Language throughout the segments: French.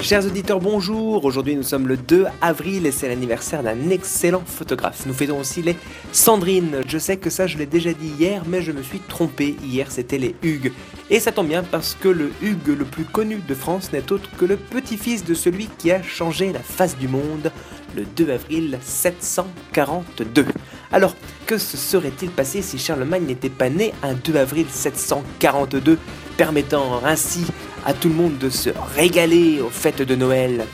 Chers auditeurs, bonjour. Aujourd'hui, nous sommes le 2 avril et c'est l'anniversaire d'un excellent photographe. Nous fêtons aussi les Sandrine. Je sais que ça, je l'ai déjà dit hier, mais je me suis trompé. Hier, c'était les Hugues. Et ça tombe bien parce que le Hugues le plus connu de France n'est autre que le petit-fils de celui qui a changé la face du monde le 2 avril 742. Alors, que se serait-il passé si Charlemagne n'était pas né un 2 avril 742, permettant ainsi à tout le monde de se régaler aux fêtes de Noël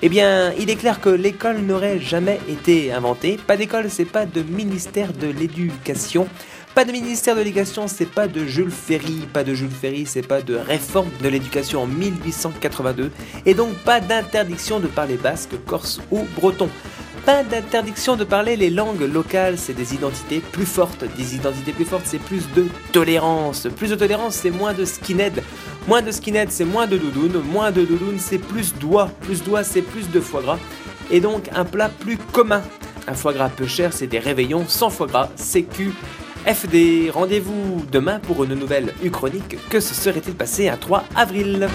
eh bien, il est clair que l'école n'aurait jamais été inventée. Pas d'école, c'est pas de ministère de l'éducation. Pas de ministère de l'éducation, c'est pas de Jules Ferry. Pas de Jules Ferry, c'est pas de réforme de l'éducation en 1882. Et donc pas d'interdiction de parler basque, corse ou breton. Pas d'interdiction de parler les langues locales, c'est des identités plus fortes. Des identités plus fortes, c'est plus de tolérance. Plus de tolérance, c'est moins de skinhead. Moins de skinhead, c'est moins de doudoune. Moins de doudoune, c'est plus doigts. Plus doigts, c'est plus de foie gras. Et donc un plat plus commun. Un foie gras peu cher, c'est des réveillons sans foie gras, CQ FD. Rendez-vous demain pour une nouvelle Uchronique. Que se serait-il passé un 3 avril?